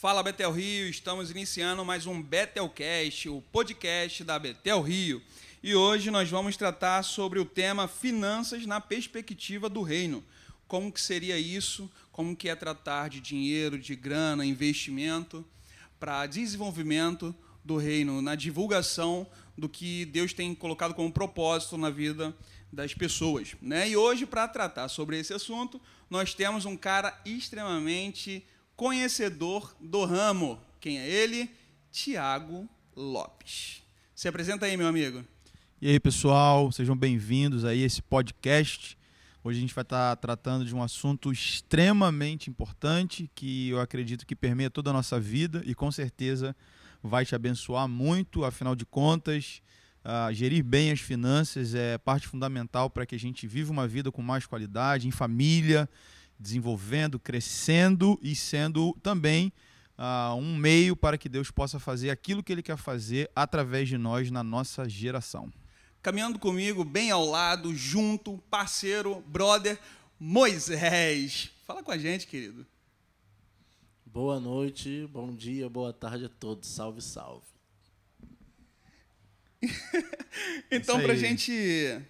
Fala Betel Rio, estamos iniciando mais um Betelcast, o podcast da Betel Rio. E hoje nós vamos tratar sobre o tema finanças na perspectiva do reino. Como que seria isso? Como que é tratar de dinheiro, de grana, investimento para desenvolvimento do reino, na divulgação do que Deus tem colocado como propósito na vida das pessoas. Né? E hoje, para tratar sobre esse assunto, nós temos um cara extremamente conhecedor do ramo. Quem é ele? Tiago Lopes. Se apresenta aí, meu amigo. E aí, pessoal, sejam bem-vindos aí a esse podcast. Hoje a gente vai estar tratando de um assunto extremamente importante que eu acredito que permeia toda a nossa vida e com certeza vai te abençoar muito, afinal de contas, Uh, gerir bem as finanças é parte fundamental para que a gente viva uma vida com mais qualidade, em família, desenvolvendo, crescendo e sendo também uh, um meio para que Deus possa fazer aquilo que Ele quer fazer através de nós na nossa geração. Caminhando comigo, bem ao lado, junto, parceiro, brother, Moisés. Fala com a gente, querido. Boa noite, bom dia, boa tarde a todos. Salve, salve. então, para a gente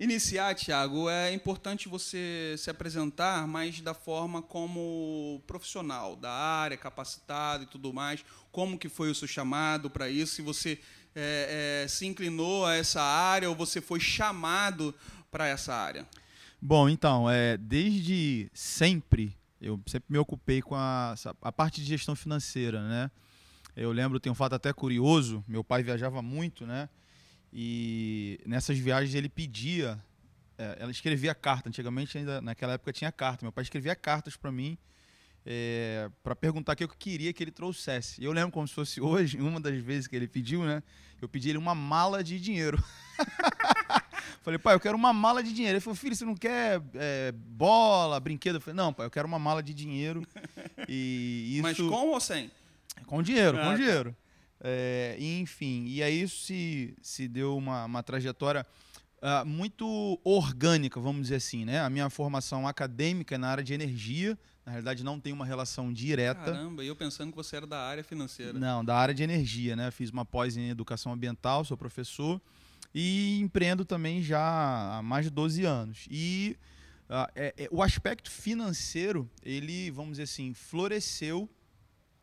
iniciar, Tiago, é importante você se apresentar, mas da forma como profissional da área, capacitado e tudo mais. Como que foi o seu chamado para isso? Se você é, é, se inclinou a essa área ou você foi chamado para essa área? Bom, então, é, desde sempre eu sempre me ocupei com a, a parte de gestão financeira, né? Eu lembro, tem um fato até curioso, meu pai viajava muito, né? E nessas viagens ele pedia, é, ela escrevia carta, antigamente ainda naquela época tinha carta, meu pai escrevia cartas para mim é, para perguntar o que eu queria que ele trouxesse. Eu lembro como se fosse hoje, uma das vezes que ele pediu, né? Eu pedi ele uma mala de dinheiro. Falei, pai, eu quero uma mala de dinheiro. Ele falou, filho, você não quer é, bola, brinquedo? Eu falei, não, pai, eu quero uma mala de dinheiro. E isso... Mas com ou sem? Com dinheiro, ah, com tá. dinheiro. É, enfim, e aí isso se, se deu uma, uma trajetória uh, muito orgânica, vamos dizer assim, né? A minha formação acadêmica é na área de energia, na realidade não tem uma relação direta. Caramba, e eu pensando que você era da área financeira. Não, da área de energia, né? Fiz uma pós em educação ambiental, sou professor e empreendo também já há mais de 12 anos. E uh, é, é, o aspecto financeiro, ele, vamos dizer assim, floresceu,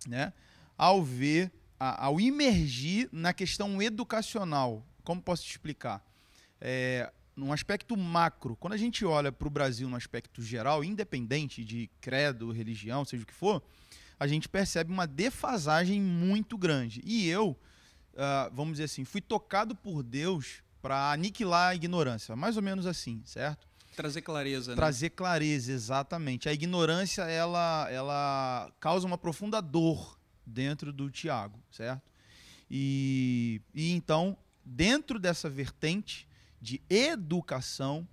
né? Ao ver ao imergir na questão educacional. Como posso te explicar? É, num aspecto macro, quando a gente olha para o Brasil no aspecto geral, independente de credo, religião, seja o que for, a gente percebe uma defasagem muito grande. E eu, uh, vamos dizer assim, fui tocado por Deus para aniquilar a ignorância, mais ou menos assim, certo? Trazer clareza. Né? Trazer clareza, exatamente. A ignorância ela, ela causa uma profunda dor dentro do Tiago, certo? E, e então, dentro dessa vertente de educação,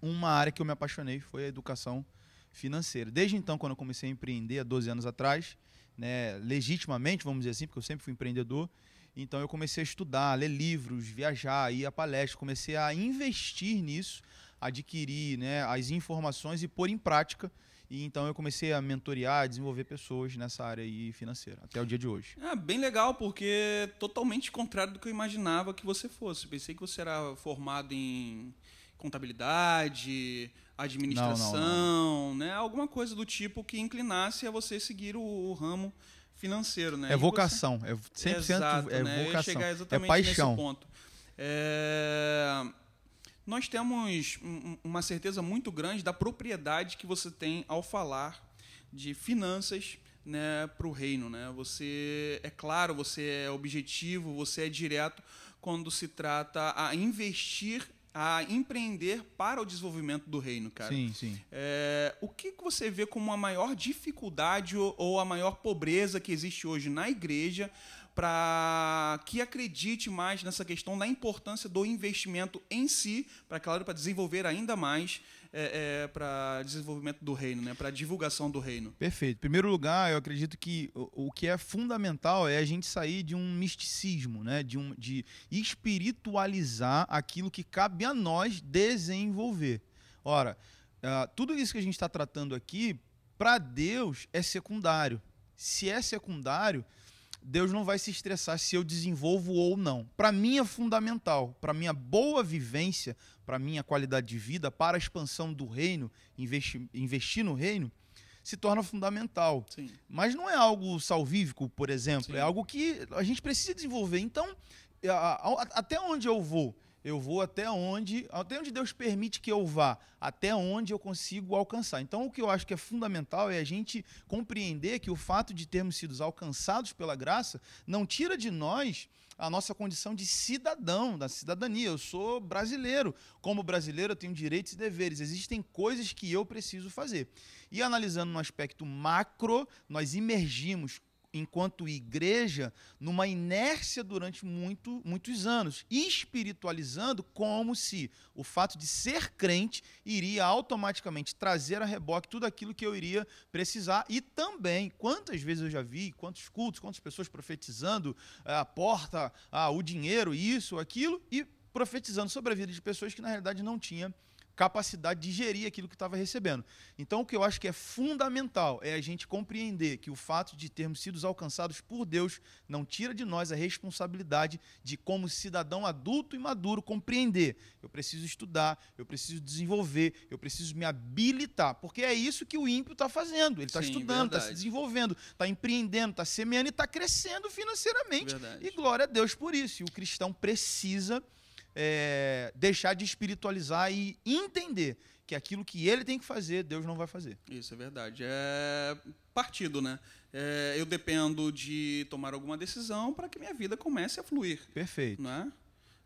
uma área que eu me apaixonei foi a educação financeira. Desde então, quando eu comecei a empreender, há 12 anos atrás, né, legitimamente, vamos dizer assim, porque eu sempre fui empreendedor, então eu comecei a estudar, a ler livros, viajar, ir a palestras, comecei a investir nisso, adquirir né, as informações e pôr em prática e então eu comecei a mentorear, a desenvolver pessoas nessa área aí financeira, até o dia de hoje. É bem legal, porque é totalmente contrário do que eu imaginava que você fosse. Pensei que você era formado em contabilidade, administração, não, não, não. né? Alguma coisa do tipo que inclinasse a você seguir o, o ramo financeiro, né? É vocação, você... é 100% Exato, é né? vocação, é paixão. Nesse ponto. É nós temos uma certeza muito grande da propriedade que você tem ao falar de finanças né, para o reino. Né? Você é claro, você é objetivo, você é direto quando se trata a investir, a empreender para o desenvolvimento do reino, cara. Sim, sim. É, o que você vê como a maior dificuldade ou a maior pobreza que existe hoje na igreja para que acredite mais nessa questão da importância do investimento em si, para claro, para desenvolver ainda mais é, é, para desenvolvimento do reino, né, para divulgação do reino. Perfeito. Em primeiro lugar, eu acredito que o, o, que é fundamental é a gente sair de um misticismo, né, de, um, de espiritualizar aquilo que cabe a nós desenvolver. Ora, uh, tudo isso que a gente está tratando aqui, para Deus, é secundário Se é secundário, Deus não vai se estressar se eu desenvolvo ou não. Para mim é fundamental, para minha boa vivência, para minha qualidade de vida, para a expansão do reino, investir, investir no reino, se torna fundamental. Sim. Mas não é algo salvífico, por exemplo, Sim. é algo que a gente precisa desenvolver. Então, até onde eu vou? Eu vou até onde, até onde Deus permite que eu vá, até onde eu consigo alcançar. Então, o que eu acho que é fundamental é a gente compreender que o fato de termos sido alcançados pela graça não tira de nós a nossa condição de cidadão, da cidadania. Eu sou brasileiro. Como brasileiro, eu tenho direitos e deveres. Existem coisas que eu preciso fazer. E analisando no aspecto macro, nós imergimos enquanto igreja numa inércia durante muito, muitos anos, espiritualizando como se o fato de ser crente iria automaticamente trazer a reboque tudo aquilo que eu iria precisar. E também quantas vezes eu já vi, quantos cultos, quantas pessoas profetizando eh, a porta, ah, o dinheiro, isso, aquilo e profetizando sobre a vida de pessoas que na realidade não tinha capacidade de gerir aquilo que estava recebendo. Então, o que eu acho que é fundamental é a gente compreender que o fato de termos sido alcançados por Deus não tira de nós a responsabilidade de, como cidadão adulto e maduro, compreender. Eu preciso estudar, eu preciso desenvolver, eu preciso me habilitar, porque é isso que o ímpio está fazendo. Ele está estudando, está se desenvolvendo, está empreendendo, está semeando e está crescendo financeiramente. Verdade. E glória a Deus por isso. E o cristão precisa é, deixar de espiritualizar e entender que aquilo que ele tem que fazer, Deus não vai fazer. Isso é verdade. É partido, né? É, eu dependo de tomar alguma decisão para que minha vida comece a fluir, Perfeito. não é?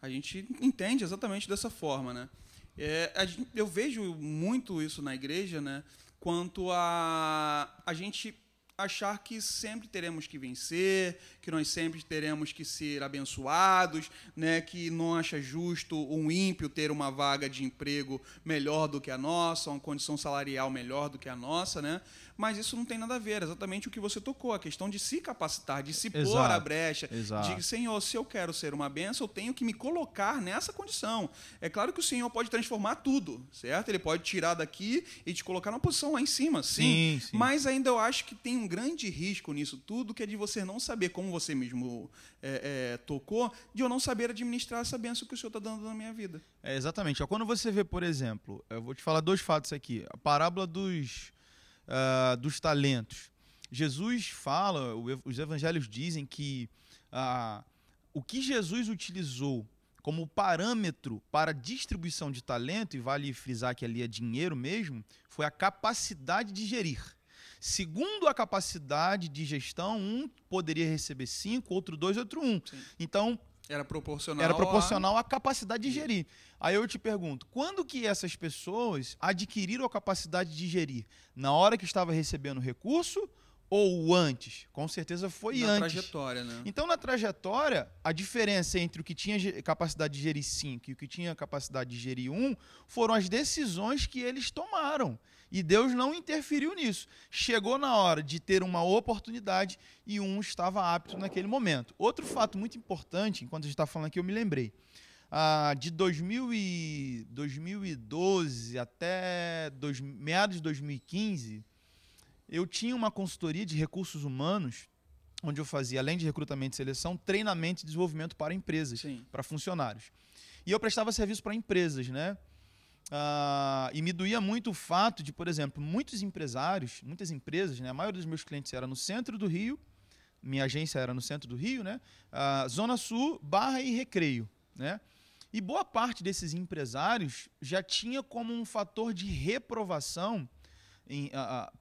A gente entende exatamente dessa forma, né? É, eu vejo muito isso na igreja, né? Quanto a a gente achar que sempre teremos que vencer, que nós sempre teremos que ser abençoados, né? Que não acha justo um ímpio ter uma vaga de emprego melhor do que a nossa, uma condição salarial melhor do que a nossa, né? Mas isso não tem nada a ver, é exatamente o que você tocou, a questão de se capacitar, de se pôr Exato, à brecha, exato. de Senhor, se eu quero ser uma benção, eu tenho que me colocar nessa condição. É claro que o Senhor pode transformar tudo, certo? Ele pode tirar daqui e te colocar numa posição lá em cima, sim. Sim, sim. Mas ainda eu acho que tem um grande risco nisso tudo, que é de você não saber, como você mesmo é, é, tocou, de eu não saber administrar essa benção que o Senhor está dando na minha vida. É, exatamente. Quando você vê, por exemplo, eu vou te falar dois fatos aqui. A parábola dos, ah, dos talentos. Jesus fala, os evangelhos dizem que ah, o que Jesus utilizou como parâmetro para a distribuição de talento, e vale frisar que ali é dinheiro mesmo, foi a capacidade de gerir. Segundo a capacidade de gestão, um poderia receber cinco, outro dois, outro um. Sim. Então, Era proporcional. era a- proporcional à capacidade de gerir. Aí eu te pergunto, quando que essas pessoas adquiriram a capacidade de gerir? Na hora que estava recebendo o recurso ou antes? Com certeza foi na antes. trajetória, né? Então, na trajetória, a diferença entre o que tinha capacidade de gerir 5 e o que tinha capacidade de gerir 1 um, foram as decisões que eles tomaram. E Deus não interferiu nisso. Chegou na hora de ter uma oportunidade e um estava apto naquele momento. Outro fato muito importante, enquanto a gente está falando aqui, eu me lembrei. Ah, de 2000 e 2012 até dois- meados de 2015, eu tinha uma consultoria de recursos humanos onde eu fazia, além de recrutamento e seleção, treinamento e desenvolvimento para empresas, Sim. para funcionários. E eu prestava serviço para empresas, né? Ah, e me doía muito o fato de, por exemplo, muitos empresários, muitas empresas, né? A maioria dos meus clientes era no centro do Rio, minha agência era no centro do Rio, né? Ah, Zona Sul, Barra e Recreio, né? E boa parte desses empresários já tinha como um fator de reprovação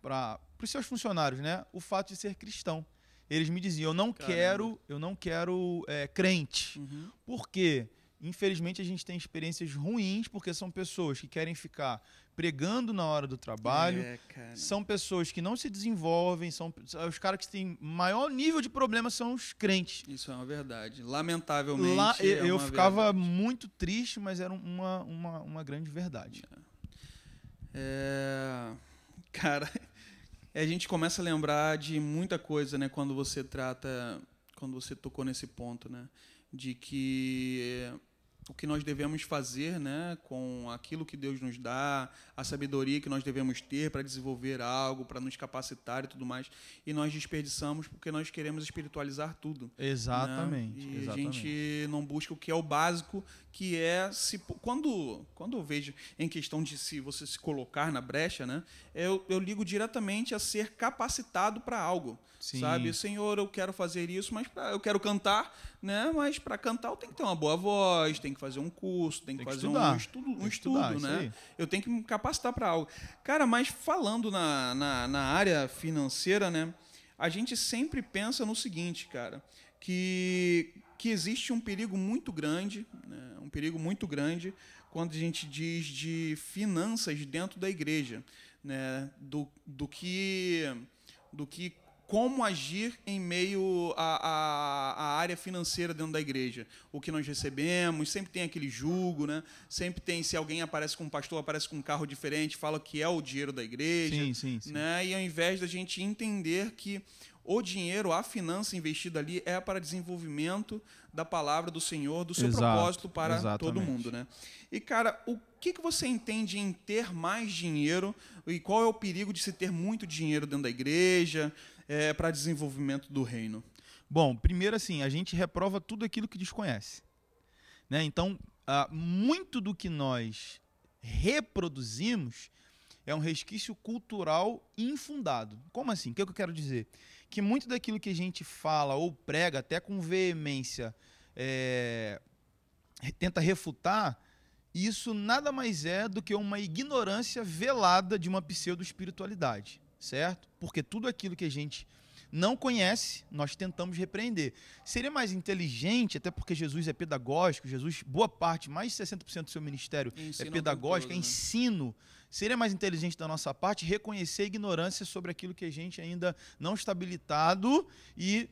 para os seus funcionários, né? O fato de ser cristão. Eles me diziam: eu não Caramba. quero, eu não quero é, crente. Uhum. Por quê? Infelizmente a gente tem experiências ruins porque são pessoas que querem ficar pregando na hora do trabalho. É. São pessoas que não se desenvolvem, são os caras que têm maior nível de problema são os crentes. Isso é uma verdade. Lamentavelmente. Lá é eu, eu uma ficava verdade. muito triste, mas era uma, uma, uma grande verdade. É, Cara, a gente começa a lembrar de muita coisa, né? Quando você trata, quando você tocou nesse ponto, né? De que o que nós devemos fazer né, com aquilo que Deus nos dá, a sabedoria que nós devemos ter para desenvolver algo, para nos capacitar e tudo mais. E nós desperdiçamos porque nós queremos espiritualizar tudo. Né? Exatamente. Né? E exatamente. a gente não busca o que é o básico, que é se quando quando eu vejo em questão de se você se colocar na brecha, né, eu, eu ligo diretamente a ser capacitado para algo. Sim. Sabe, Senhor, eu quero fazer isso, mas pra, eu quero cantar, né? Mas para cantar eu tenho que ter uma boa voz, tem que fazer um curso, tem que, tem que fazer estudar. um estudo, um estudo estudar, né? Eu tenho que me capacitar para algo. Cara, mas falando na, na, na área financeira, né? A gente sempre pensa no seguinte, cara, que que existe um perigo muito grande, né? um perigo muito grande quando a gente diz de finanças dentro da igreja, né? do, do que do que como agir em meio à, à, à, área financeira dentro da igreja. O que nós recebemos, sempre tem aquele julgo, né? Sempre tem, se alguém aparece com um pastor, aparece com um carro diferente, fala que é o dinheiro da igreja. Sim, sim, sim. Né? E ao invés da gente entender que o dinheiro, a finança investida ali é para desenvolvimento da palavra do Senhor, do seu Exato, propósito para exatamente. todo mundo, né? E cara, o que, que você entende em ter mais dinheiro e qual é o perigo de se ter muito dinheiro dentro da igreja? É, para desenvolvimento do reino? Bom, primeiro assim, a gente reprova tudo aquilo que desconhece. Né? Então, uh, muito do que nós reproduzimos é um resquício cultural infundado. Como assim? O que, é que eu quero dizer? Que muito daquilo que a gente fala ou prega, até com veemência, é, tenta refutar, isso nada mais é do que uma ignorância velada de uma pseudo-espiritualidade certo? Porque tudo aquilo que a gente não conhece, nós tentamos repreender. Seria mais inteligente, até porque Jesus é pedagógico, Jesus, boa parte, mais de 60% do seu ministério é pedagógico, todo, é ensino. Né? Seria mais inteligente da nossa parte reconhecer a ignorância sobre aquilo que a gente ainda não está habilitado e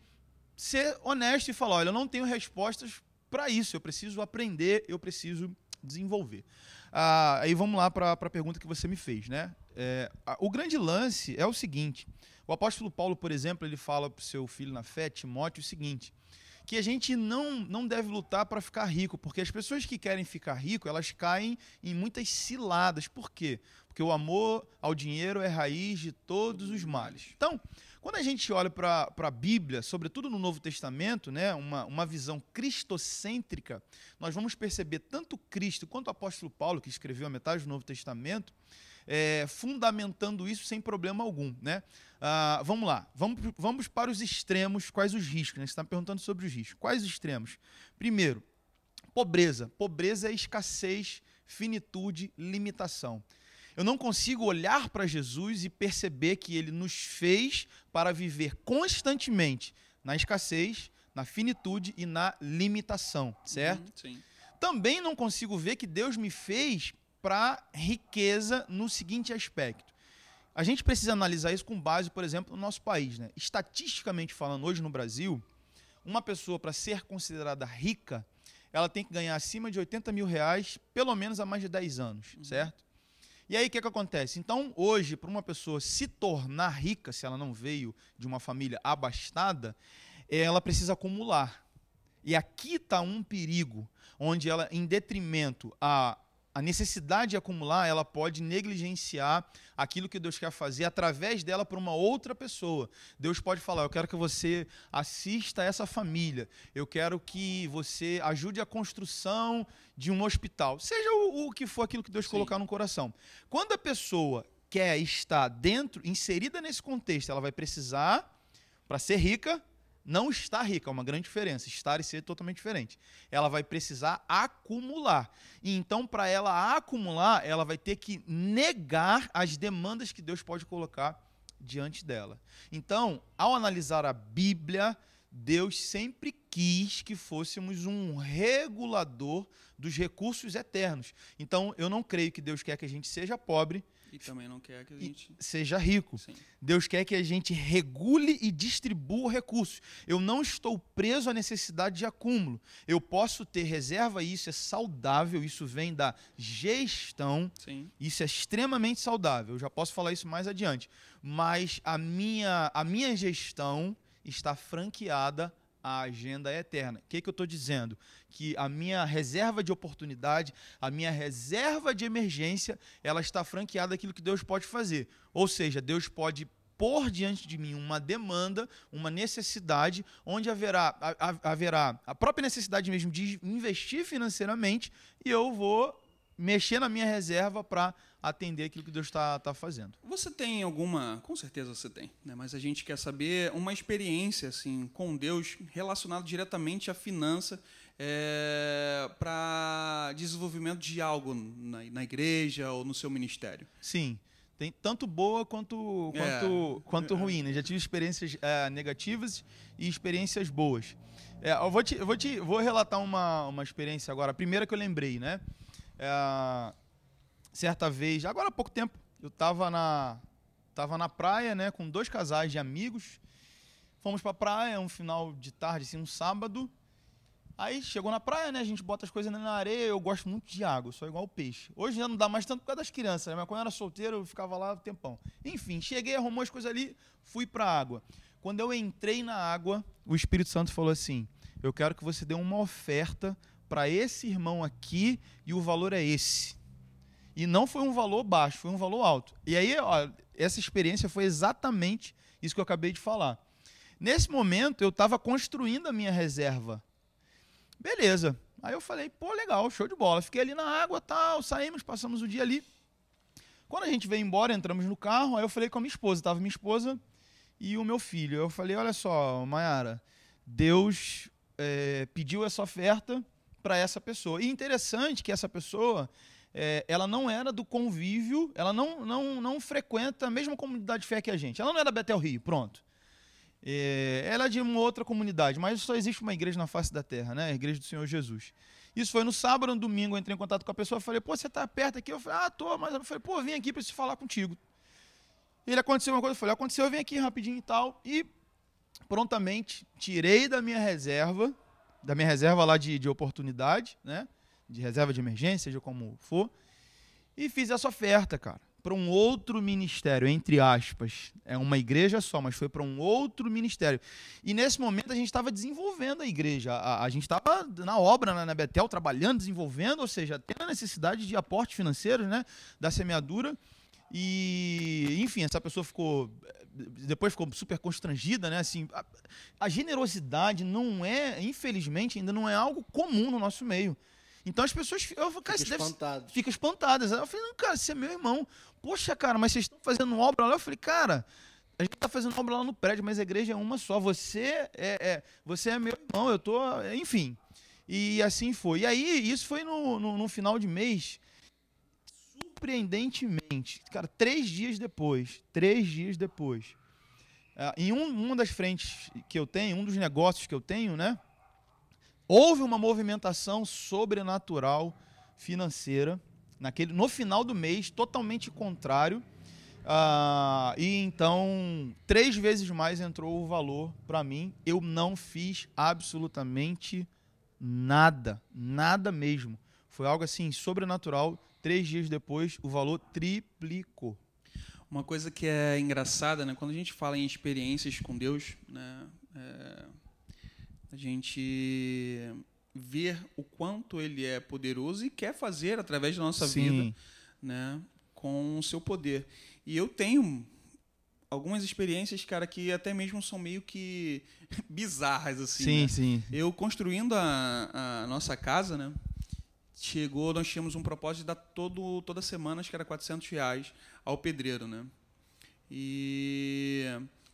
ser honesto e falar: olha, eu não tenho respostas para isso, eu preciso aprender, eu preciso desenvolver. Ah, aí vamos lá para a pergunta que você me fez, né? É, o grande lance é o seguinte: o apóstolo Paulo, por exemplo, ele fala para o seu filho na fé, Timóteo, o seguinte: que a gente não, não deve lutar para ficar rico, porque as pessoas que querem ficar rico, elas caem em muitas ciladas. Por quê? Porque o amor ao dinheiro é raiz de todos os males. Então, quando a gente olha para a Bíblia, sobretudo no Novo Testamento, né, uma, uma visão cristocêntrica, nós vamos perceber tanto Cristo quanto o apóstolo Paulo, que escreveu a metade do Novo Testamento, é, fundamentando isso sem problema algum. Né? Ah, vamos lá, vamos, vamos para os extremos, quais os riscos? Né? Você está perguntando sobre os riscos. Quais os extremos? Primeiro, pobreza. Pobreza é escassez, finitude, limitação. Eu não consigo olhar para Jesus e perceber que ele nos fez para viver constantemente na escassez, na finitude e na limitação, certo? Uhum, sim. Também não consigo ver que Deus me fez para riqueza no seguinte aspecto. A gente precisa analisar isso com base, por exemplo, no nosso país. Né? Estatisticamente falando, hoje no Brasil, uma pessoa para ser considerada rica, ela tem que ganhar acima de 80 mil reais, pelo menos há mais de 10 anos, uhum. certo? E aí o que, que acontece? Então, hoje, para uma pessoa se tornar rica, se ela não veio de uma família abastada, ela precisa acumular. E aqui está um perigo, onde ela, em detrimento a a necessidade de acumular, ela pode negligenciar aquilo que Deus quer fazer através dela para uma outra pessoa. Deus pode falar: Eu quero que você assista a essa família, eu quero que você ajude a construção de um hospital, seja o, o que for aquilo que Deus Sim. colocar no coração. Quando a pessoa quer estar dentro, inserida nesse contexto, ela vai precisar, para ser rica, não está rica, é uma grande diferença. Estar e ser é totalmente diferente. Ela vai precisar acumular. E então, para ela acumular, ela vai ter que negar as demandas que Deus pode colocar diante dela. Então, ao analisar a Bíblia, Deus sempre quis que fôssemos um regulador dos recursos eternos. Então, eu não creio que Deus quer que a gente seja pobre e também não quer que a gente seja rico. Sim. Deus quer que a gente regule e distribua recursos. Eu não estou preso à necessidade de acúmulo. Eu posso ter reserva, isso é saudável, isso vem da gestão. Sim. Isso é extremamente saudável. Eu já posso falar isso mais adiante. Mas a minha, a minha gestão está franqueada a agenda é eterna. O que, que eu estou dizendo? Que a minha reserva de oportunidade, a minha reserva de emergência, ela está franqueada aquilo que Deus pode fazer. Ou seja, Deus pode pôr diante de mim uma demanda, uma necessidade, onde haverá, haverá a própria necessidade mesmo de investir financeiramente e eu vou mexer na minha reserva para atender aquilo que Deus está tá fazendo. Você tem alguma, com certeza você tem, né? mas a gente quer saber uma experiência assim com Deus relacionada diretamente à finança é, para desenvolvimento de algo na, na, igreja ou no seu ministério. Sim. Tem tanto boa quanto, quanto, é. quanto ruim. Né? Já tive experiências é, negativas e experiências boas. É, eu vou, te, eu vou, te, vou relatar uma, uma experiência agora. A primeira que eu lembrei, né? É, certa vez, agora há pouco tempo, eu estava na, tava na praia, né, com dois casais de amigos. Fomos para a praia, um final de tarde, assim, um sábado. Aí chegou na praia, né? A gente bota as coisas na areia. Eu gosto muito de água, sou igual o peixe. Hoje já não dá mais tanto por causa das crianças, né? Mas quando eu era solteiro, eu ficava lá um tempão. Enfim, cheguei, arrumou as coisas ali, fui para a água. Quando eu entrei na água, o Espírito Santo falou assim: Eu quero que você dê uma oferta para esse irmão aqui e o valor é esse. E não foi um valor baixo, foi um valor alto. E aí, ó, essa experiência foi exatamente isso que eu acabei de falar. Nesse momento, eu estava construindo a minha reserva. Beleza. Aí eu falei, pô, legal, show de bola. Fiquei ali na água, tal, saímos, passamos o dia ali. Quando a gente veio embora, entramos no carro, aí eu falei com a minha esposa, tava minha esposa e o meu filho. Eu falei, olha só, Mayara, Deus é, pediu essa oferta para essa pessoa. E interessante que essa pessoa, é, ela não era do convívio, ela não, não, não frequenta a mesma comunidade de fé que a gente. Ela não da Betel Rio, pronto. É, ela é de uma outra comunidade, mas só existe uma igreja na face da terra, né? A igreja do Senhor Jesus. Isso foi no sábado, no domingo, eu entrei em contato com a pessoa, falei, pô, você tá perto aqui? Eu falei, ah, tô, mas eu falei, pô, vim aqui para se falar contigo. Ele aconteceu uma coisa, eu falei, aconteceu, eu vim aqui rapidinho e tal, e prontamente tirei da minha reserva, da minha reserva lá de, de oportunidade, né? De reserva de emergência, seja como for. E fiz essa oferta, cara, para um outro ministério, entre aspas. É uma igreja só, mas foi para um outro ministério. E nesse momento a gente estava desenvolvendo a igreja. A, a gente estava na obra, na, na Betel, trabalhando, desenvolvendo, ou seja, tendo a necessidade de aporte financeiro, né? Da semeadura. E, enfim, essa pessoa ficou depois ficou super constrangida, né? Assim, a, a, generosidade não é, infelizmente, ainda não é algo comum no nosso meio. Então as pessoas eu, cara, fica, espantado. fica espantadas. Eu falei, não, cara, você é meu irmão. Poxa, cara, mas vocês estão fazendo obra lá? Eu falei, cara, a gente está fazendo obra lá no prédio, mas a igreja é uma só. Você é, é você é meu irmão, eu tô, enfim. E assim foi. E aí, isso foi no, no, no final de mês surpreendentemente, cara, três dias depois, três dias depois, uh, em um, uma das frentes que eu tenho, um dos negócios que eu tenho, né, houve uma movimentação sobrenatural financeira naquele, no final do mês, totalmente contrário. Uh, e então, três vezes mais entrou o valor para mim. Eu não fiz absolutamente nada, nada mesmo. Foi algo assim sobrenatural Três dias depois, o valor triplicou. Uma coisa que é engraçada, né? Quando a gente fala em experiências com Deus, né? É, a gente ver o quanto Ele é poderoso e quer fazer através da nossa Sim. vida, né? Com o seu poder. E eu tenho algumas experiências, cara, que até mesmo são meio que bizarras, assim. Sim, né? sim. Eu construindo a, a nossa casa, né? Chegou, nós tínhamos um propósito de dar todo, toda semana, acho que era 400 reais ao pedreiro, né? E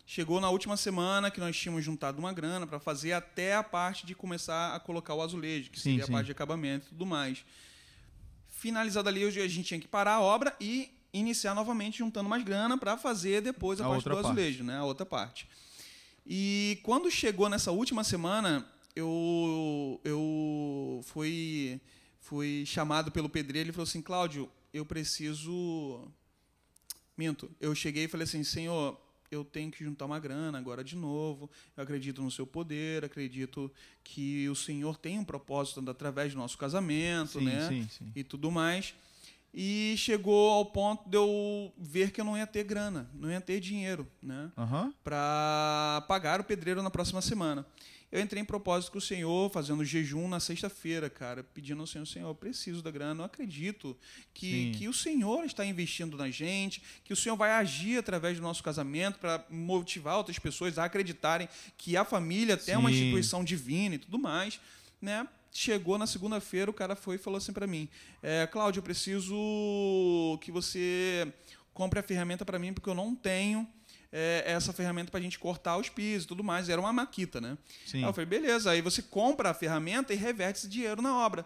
chegou na última semana que nós tínhamos juntado uma grana para fazer até a parte de começar a colocar o azulejo, que sim, seria sim. a parte de acabamento e tudo mais. Finalizado ali, a gente tinha que parar a obra e iniciar novamente juntando mais grana para fazer depois a, a parte do azulejo, parte. né? A outra parte. E quando chegou nessa última semana, eu eu fui fui chamado pelo pedreiro, ele falou assim, Cláudio, eu preciso... Minto, eu cheguei e falei assim, Senhor, eu tenho que juntar uma grana agora de novo, eu acredito no seu poder, acredito que o Senhor tem um propósito através do nosso casamento, sim, né? Sim, sim. E tudo mais. E chegou ao ponto de eu ver que eu não ia ter grana, não ia ter dinheiro, né? Uhum. Pagar o pedreiro na próxima semana. eu entrei em propósito com o Senhor, fazendo jejum na sexta-feira, cara, pedindo ao Senhor, Senhor, eu preciso da grana, eu acredito que, que o Senhor está investindo na gente, que o Senhor vai agir através do nosso casamento para motivar outras pessoas a acreditarem que a família tem Sim. uma instituição divina e tudo mais, né? Chegou na segunda-feira, o cara foi e falou assim para mim: é, Cláudio, eu preciso que você compre a ferramenta para mim, porque eu não tenho é, essa ferramenta para a gente cortar os pisos e tudo mais. Era uma maquita, né? Sim. Aí eu falei, beleza. Aí você compra a ferramenta e reverte esse dinheiro na obra.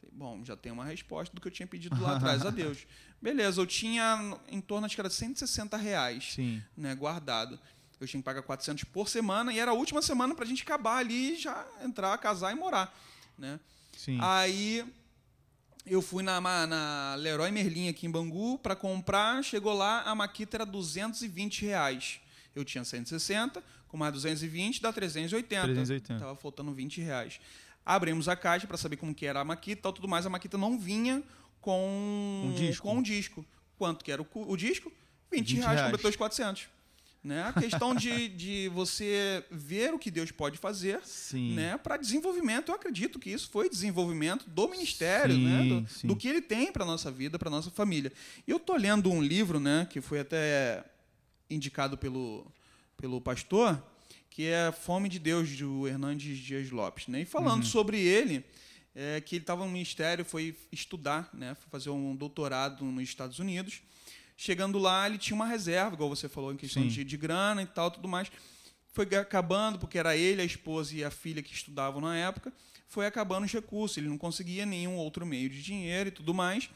Falei, Bom, já tem uma resposta do que eu tinha pedido lá atrás a Deus. Beleza, eu tinha em torno, acho que era 160 reais Sim. Né, guardado. Eu tinha que pagar 400 por semana e era a última semana para a gente acabar ali e já entrar, casar e morar. Né? Sim. Aí eu fui na, na Leroy Merlin aqui em Bangu para comprar. Chegou lá, a maquita era 220 reais. Eu tinha 160, com mais 220 dá 380. 380. Tava faltando 20 reais. Abrimos a caixa para saber como que era a maquita e tal, tudo mais. A maquita não vinha com um disco. Com um disco. Quanto que era o, o disco? 20, 20 reais, reais. completou os 400. Né? A questão de, de você ver o que Deus pode fazer né? para desenvolvimento. Eu acredito que isso foi desenvolvimento do ministério, sim, né? do, do, que ele tem para a nossa vida, para a nossa família. E eu estou lendo um livro né? que foi até indicado pelo, pelo pastor, que é Fome de Deus, do Hernandes Dias Lopes. Né? E falando uhum. sobre ele, é, que ele estava no ministério, foi estudar, né? foi fazer um doutorado nos Estados Unidos. Chegando lá, ele tinha uma reserva, igual você falou, em questão de, de, grana e tal, tudo mais. Foi acabando, porque era ele, a esposa e a filha que estudavam na época, foi acabando os recursos. Ele não conseguia nenhum outro meio de dinheiro e tudo mais.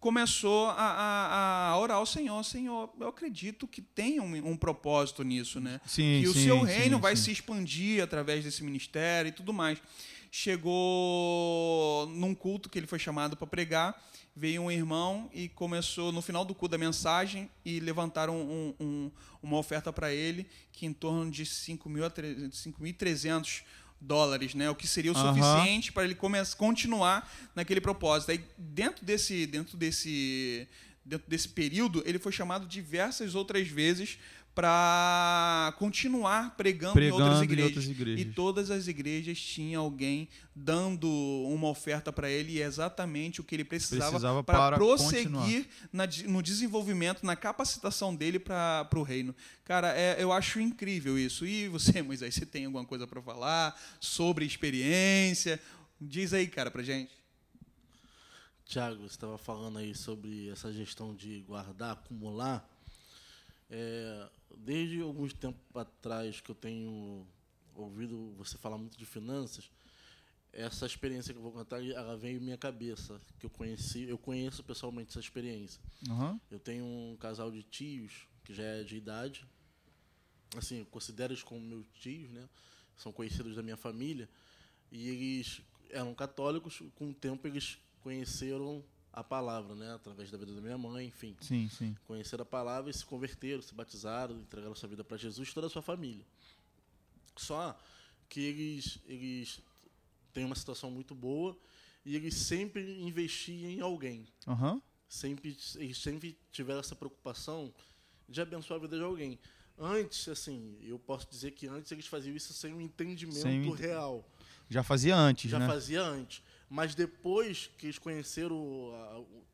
Começou a, a, a orar ao Senhor, Senhor, eu acredito que tem um, um propósito nisso, né? Sim, que o seu reino sim, vai sim. se expandir através desse ministério e tudo mais. Chegou num culto que ele foi chamado para pregar veio um irmão e começou, no final do culto da mensagem, e levantaram um, um, uma oferta para ele que em torno de 5.300 dólares, né? O que seria o uhum. suficiente para ele começar, continuar naquele propósito. Aí, dentro desse, dentro desse, dentro desse período, ele foi chamado diversas outras vezes para continuar pregando, pregando, em, outras igrejas. em outras igrejas. E todas as igrejas tinham alguém dando uma oferta para ele e é exatamente o que ele precisava, precisava para prosseguir na, no desenvolvimento, na capacitação dele para o reino. Cara, é, eu acho incrível isso. E você, Moisés, você tem alguma coisa para falar sobre experiência? Diz aí, cara, para gente. Tiago, você estava falando aí sobre essa gestão de guardar, acumular. É, desde alguns tempos atrás que eu tenho ouvido você falar muito de finanças, essa experiência que eu vou contar, ela veio em minha cabeça, que eu conheci, eu conheço pessoalmente essa experiência. Uhum. Eu tenho um casal de tios que já é de idade, assim, eu considero eles como meus tios, né? São conhecidos da minha família e eles eram católicos. Com o tempo eles conheceram a palavra, né? Através da vida da minha mãe, enfim. Sim, sim. Conheceram a palavra e se converteram, se batizaram, entregaram sua vida para Jesus, toda a sua família. Só que eles, eles têm uma situação muito boa e eles sempre investiam em alguém. Uhum. Sempre, eles sempre tiveram essa preocupação de abençoar a vida de alguém. Antes, assim, eu posso dizer que antes eles faziam isso sem um entendimento sem... real. Já fazia antes, Já né? Já fazia antes. Mas depois que eles conheceram,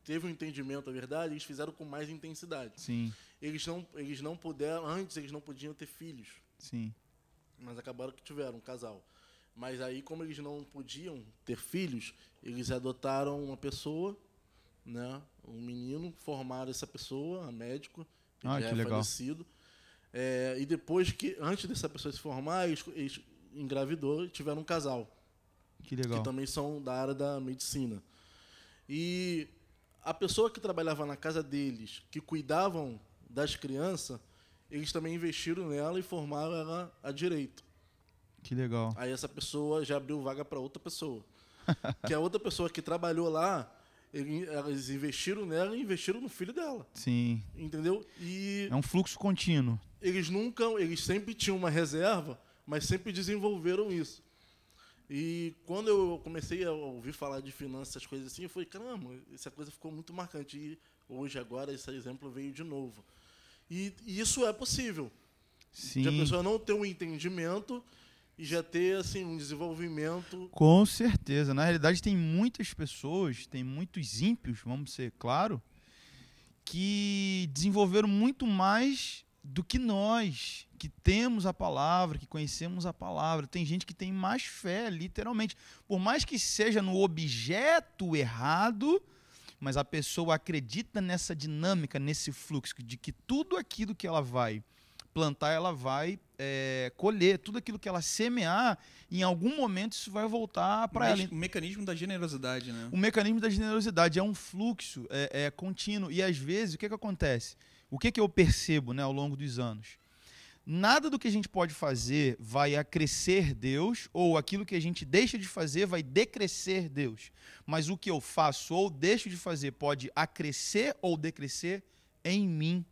teve um entendimento, a verdade, eles fizeram com mais intensidade. Sim. Eles não, eles não puderam, antes eles não podiam ter filhos. Sim. Mas acabaram que tiveram um casal. Mas aí, como eles não podiam ter filhos, eles adotaram uma pessoa, né, um menino, formaram essa pessoa, a médico, que ah, já que é legal. falecido. É, e depois que, antes dessa pessoa se formar, eles, eles engravidou e tiveram um casal. Que legal. Que também são da área da medicina. E a pessoa que trabalhava na casa deles, que cuidavam das crianças, eles também investiram nela e formaram ela a direito. Que legal. Aí essa pessoa já abriu vaga para outra pessoa. que a outra pessoa que trabalhou lá, eles investiram nela e investiram no filho dela. Sim. Entendeu? E é um fluxo contínuo. Eles nunca, eles sempre tinham uma reserva, mas sempre desenvolveram isso. E quando eu comecei a ouvir falar de finanças, essas coisas assim, eu falei, caramba, essa coisa ficou muito marcante. E hoje, agora, esse exemplo veio de novo. E, e isso é possível. Sim. De a pessoa não ter um entendimento e já ter assim um desenvolvimento. Com certeza. Na realidade, tem muitas pessoas, tem muitos ímpios, vamos ser claro, que desenvolveram muito mais do que nós, que temos a palavra, que conhecemos a palavra. Tem gente que tem mais fé, literalmente. Por mais que seja no objeto errado, mas a pessoa acredita nessa dinâmica, nesse fluxo, de que tudo aquilo que ela vai plantar, ela vai é, colher. Tudo aquilo que ela semear, em algum momento isso vai voltar para ela. O mecanismo da generosidade, né? O mecanismo da generosidade é um fluxo é, é contínuo. E às vezes, o que, que acontece? O que, que eu percebo né, ao longo dos anos? Nada do que a gente pode fazer vai acrescer Deus, ou aquilo que a gente deixa de fazer vai decrescer Deus. Mas o que eu faço ou deixo de fazer pode acrescer ou decrescer em mim.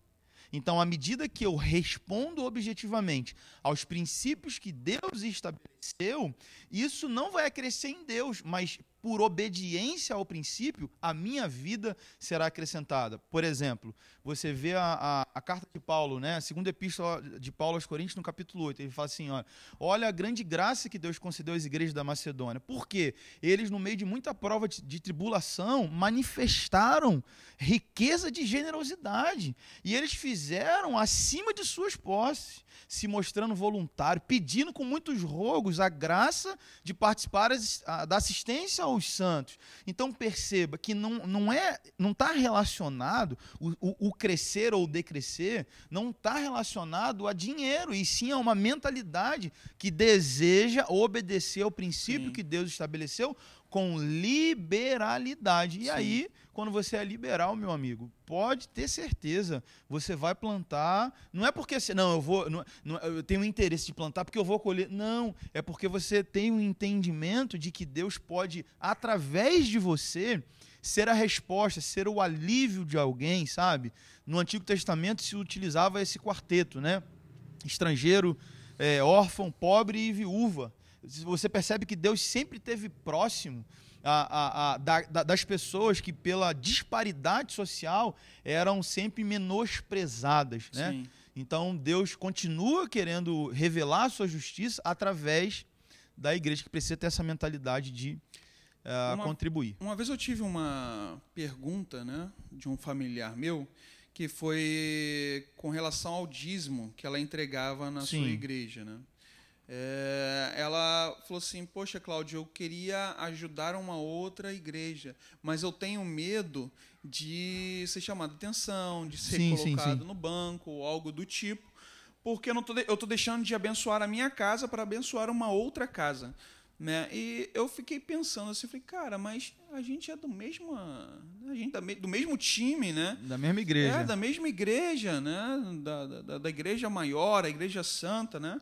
Então, à medida que eu respondo objetivamente aos princípios que Deus estabeleceu, isso não vai acrescer em Deus, mas por obediência ao princípio, a minha vida será acrescentada. Por exemplo, você vê a, a, a, carta de Paulo, né? a segunda epístola de Paulo aos Coríntios, no capítulo 8. Ele fala assim: olha, olha a grande graça que Deus concedeu às igrejas da Macedônia. Por quê? Eles, no meio de muita prova de, de tribulação, manifestaram riqueza de generosidade. E eles fizeram acima de suas posses se mostrando voluntário, pedindo com muitos rogos a graça de participar da assistência aos santos. Então perceba que não, não é, não está relacionado o, o, o, crescer ou decrescer, não está relacionado a dinheiro e sim a uma mentalidade que deseja obedecer ao princípio sim. que Deus estabeleceu com liberalidade. E sim. aí quando você é liberal, meu amigo, pode ter certeza, você vai plantar. Não é porque você, não, eu vou, não, não, eu tenho interesse de plantar porque eu vou colher. Não, é porque você tem um entendimento de que Deus pode, através de você, ser a resposta, ser o alívio de alguém, sabe? No Antigo Testamento se utilizava esse quarteto, né? Estrangeiro, é, órfão, pobre e viúva. Você percebe que Deus sempre esteve próximo a, a, a, da, das pessoas que, pela disparidade social, eram sempre menosprezadas. Né? Sim. Então, Deus continua querendo revelar a sua justiça através da igreja, que precisa ter essa mentalidade de uh, uma, contribuir. Uma vez eu tive uma pergunta né, de um familiar meu que foi com relação ao dízimo que ela entregava na Sim. sua igreja. Né? É, ela falou assim: Poxa, Cláudio, eu queria ajudar uma outra igreja, mas eu tenho medo de ser chamado atenção, de ser sim, colocado sim, sim. no banco ou algo do tipo, porque eu estou deixando de abençoar a minha casa para abençoar uma outra casa. Né? E eu fiquei pensando assim, falei, cara, mas a gente é do mesmo, a gente é do mesmo time, né? Da mesma igreja. É, da mesma igreja, né? Da, da, da igreja maior, a igreja santa, né?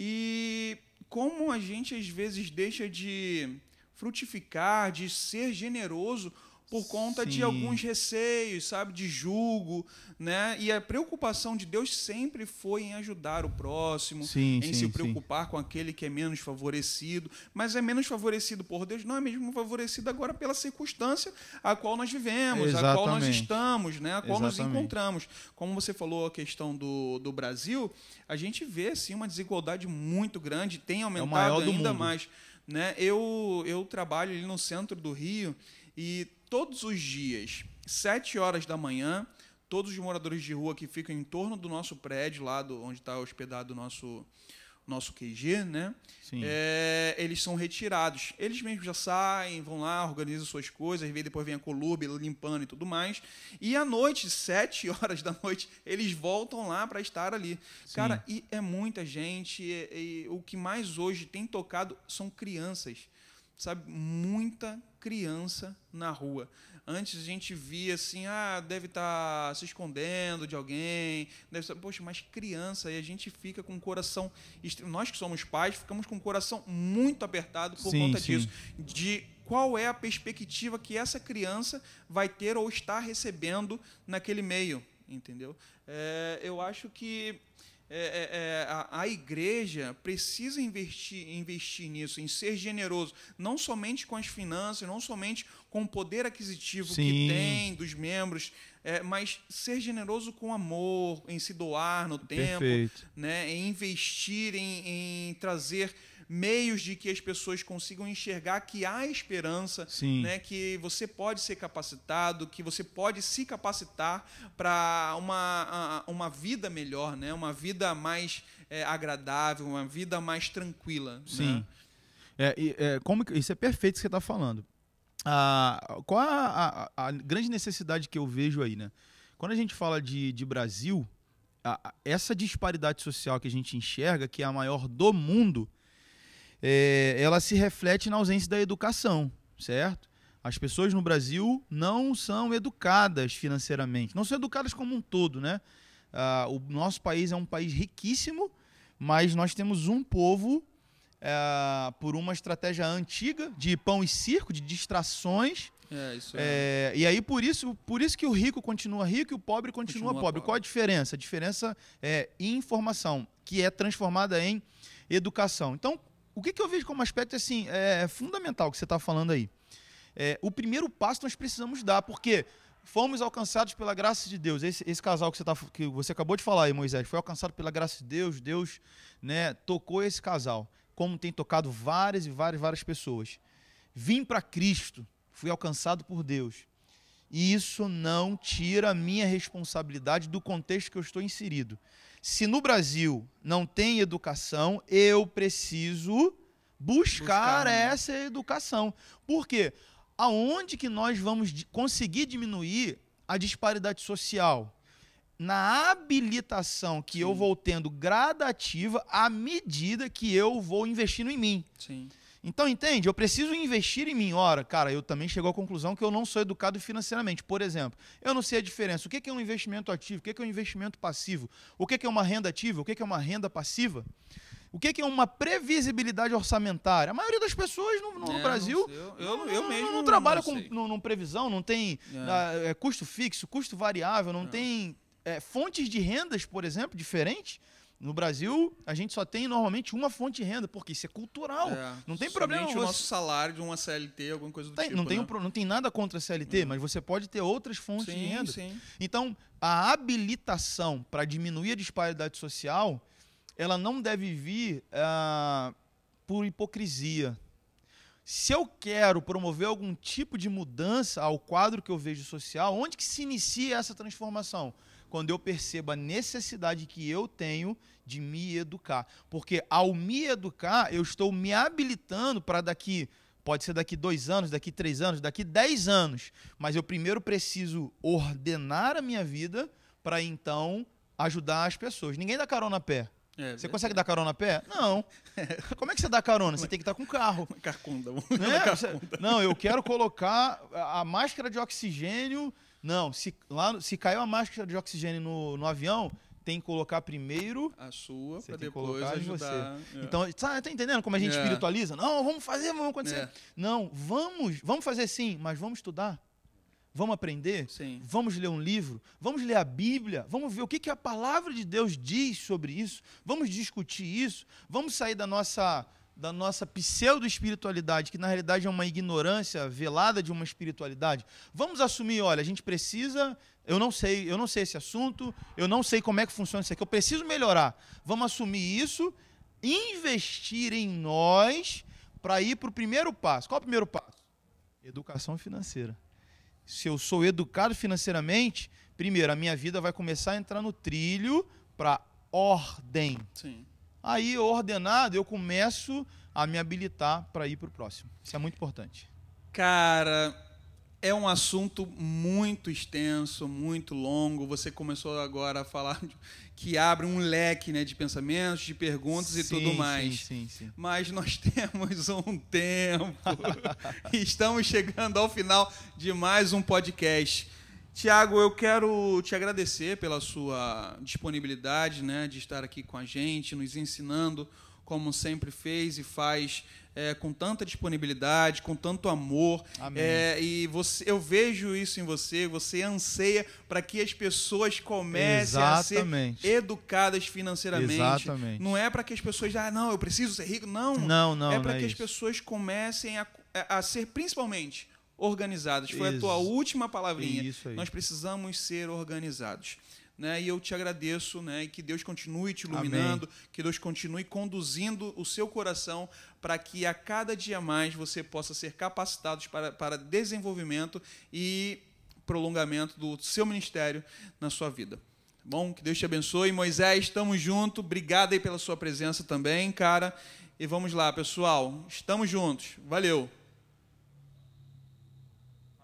E como a gente às vezes deixa de frutificar, de ser generoso por conta Sim. de alguns receios, sabe, de julgo, né? E a preocupação de Deus sempre foi em ajudar o próximo, sim, em sim, se preocupar sim. com aquele que é menos favorecido, mas é menos favorecido por Deus, não é mesmo favorecido agora pela circunstância a qual nós vivemos, Exatamente. a qual nós estamos, né? A qual Exatamente. nos encontramos. Como você falou a questão do, do Brasil, a gente vê assim uma desigualdade muito grande, tem é aumentado é ainda mais, né? Eu eu trabalho ali no centro do Rio e todos os dias, sete horas da manhã, todos os moradores de rua que ficam em torno do nosso prédio, lá do, onde está hospedado o nosso, nosso QG, né? É, eles são retirados. Eles mesmos já saem, vão lá, organizam suas coisas, depois vem a colube limpando e tudo mais. E à noite, sete horas da noite, eles voltam lá para estar ali. Sim. Cara, e é muita gente. E, e, o que mais hoje tem tocado são crianças sabe, muita criança na rua. Antes a gente via assim, ah, deve estar tá se escondendo de alguém, deve ser, poxa, mas criança, e a gente fica com o coração, nós que somos pais, ficamos com o coração muito apertado por sim, conta sim. disso, de qual é a perspectiva que essa criança vai ter ou está recebendo naquele meio, entendeu? É, eu acho que é, é, é, a, a, igreja precisa investir, investir nisso, em ser generoso, não somente com as finanças, não somente com o poder aquisitivo Sim. que tem dos membros é, mas ser generoso com amor, em se doar no tempo, Perfeito. né, em investir, em, em trazer meios de que as pessoas consigam enxergar que há esperança, Sim. né, que você pode ser capacitado, que você pode se capacitar para uma, uma vida melhor, né, uma vida mais é, agradável, uma vida mais tranquila. Sim. né? É, é, como isso é perfeito que você está falando. Ah, qual a, a- a grande necessidade que eu vejo aí, né? Quando a gente fala de, de Brasil, a- essa disparidade social que a gente enxerga, que é a maior do mundo, é, ela se reflete na ausência da educação, certo? As pessoas no Brasil não são educadas financeiramente, não são educadas como um todo, né? Ah, o nosso país é um país riquíssimo, mas nós temos um povo é, por uma estratégia antiga de pão e circo, de distrações. É, isso é. é, e aí, por isso, por isso que o rico continua rico e o pobre continua, Continua pobre. pobre. Qual a diferença? A diferença é informação, que é transformada em educação. Então, o que, que eu vejo como aspecto assim, é fundamental que você está falando aí? É, o primeiro passo nós precisamos dar, porque fomos alcançados pela graça de Deus. Esse, esse casal que você, tá, que você acabou de falar aí, Moisés, foi alcançado pela graça de Deus. Deus né, tocou esse casal, como tem tocado várias e várias, várias pessoas. Vim para Cristo, fui alcançado por Deus. E isso não tira a minha responsabilidade do contexto que eu estou inserido. Se no Brasil não tem educação, eu preciso buscar, Buscar, né? essa educação. Por quê? Aonde que nós vamos conseguir diminuir a disparidade social? Na habilitação que eu Sim. vou tendo gradativa à medida que eu vou investindo em mim. Sim. Então, entende? Eu preciso investir em mim. Ora, cara, eu também chego à conclusão que eu não sou educado financeiramente. Por exemplo, eu não sei a diferença. O que é um investimento ativo? O que é um investimento passivo? O que é uma renda ativa? O que é uma renda passiva? O que é uma previsibilidade orçamentária? A maioria das pessoas no, no É, Brasil não eu, eu, eu mesmo não, trabalha não com não, não previsão, não tem É. é, custo fixo, custo variável, não Não. tem é, fontes de rendas, por exemplo, diferentes. No Brasil, a gente só tem normalmente uma fonte de renda, porque isso é cultural. É, não tem problema o você- nosso salário de uma CLT, alguma coisa do Tem- tipo. não, tem né? um não tem nada contra a CLT, mas você pode ter outras fontes de Sim, renda. sim. Então, a habilitação para diminuir a disparidade social, ela não deve vir ah, por hipocrisia. Se eu quero promover algum tipo de mudança ao quadro que eu vejo social, onde que se inicia essa transformação? Quando eu percebo a necessidade que eu tenho de me educar. Porque ao me educar, eu estou me habilitando para daqui, pode ser daqui dois anos, daqui três anos, daqui dez anos. Mas eu primeiro preciso ordenar a minha vida para então ajudar as pessoas. Ninguém dá carona a pé. É, Você consegue dar carona a pé? Não. Como é que você dá carona? Você tem que estar com carro. Carcunda. Né? Você- Não, eu quero colocar a máscara de oxigênio. Não, se, lá, se caiu a máscara de oxigênio no, no avião, tem que colocar primeiro. A sua, Você para depois ajudar. É. Então, tá, tá entendendo como a gente É. espiritualiza? Não, vamos fazer, vamos acontecer. É. Não, vamos, vamos fazer sim, mas vamos estudar. Vamos aprender. Sim. Vamos ler um livro, vamos ler a Bíblia, vamos ver o que, que a palavra de Deus diz sobre isso, vamos discutir isso, vamos sair da nossa, da nossa pseudo-espiritualidade, que na realidade é uma ignorância velada de uma espiritualidade. Vamos assumir, olha, a gente precisa, eu não sei, eu não sei esse assunto, eu não sei como é que funciona isso aqui, eu preciso melhorar. Vamos assumir isso, investir em nós para ir para o primeiro passo. Qual é o primeiro passo? Educação financeira se eu sou educado financeiramente, primeiro, a minha vida vai começar a entrar no trilho para ordem. Sim. Aí, ordenado, eu começo a me habilitar para ir para o próximo. Isso é muito importante. Cara, é um assunto muito extenso, muito longo. Você começou agora a falar de- que abre um leque né, de pensamentos, de perguntas e tudo Sim, mais. Sim, sim, sim. Mas nós temos um tempo. e Estamos chegando ao final de mais um podcast. Tiago, eu quero te agradecer pela sua disponibilidade né, de estar aqui com a gente, nos ensinando como sempre fez e faz é, com tanta disponibilidade, com tanto amor. Amém. É, e você, eu vejo isso em você, você anseia para que as pessoas comecem a ser Exatamente. educadas financeiramente. Exatamente. Não é para que as pessoas, ah, não, eu preciso ser rico. Não. Não, não, é para é que as isso. pessoas comecem a, a ser, principalmente, organizados. Foi a tua última palavrinha. Isso aí. Nós precisamos ser organizados. Né? E eu te agradeço, né? E que Deus continue te iluminando, que Deus continue conduzindo o seu coração para que a cada dia mais você possa ser capacitado para, para desenvolvimento e prolongamento do seu ministério na sua vida. Tá bom? Que Deus te abençoe. Moisés, estamos juntos. Obrigado aí pela sua presença também, cara. E vamos lá, pessoal. Estamos juntos. Valeu.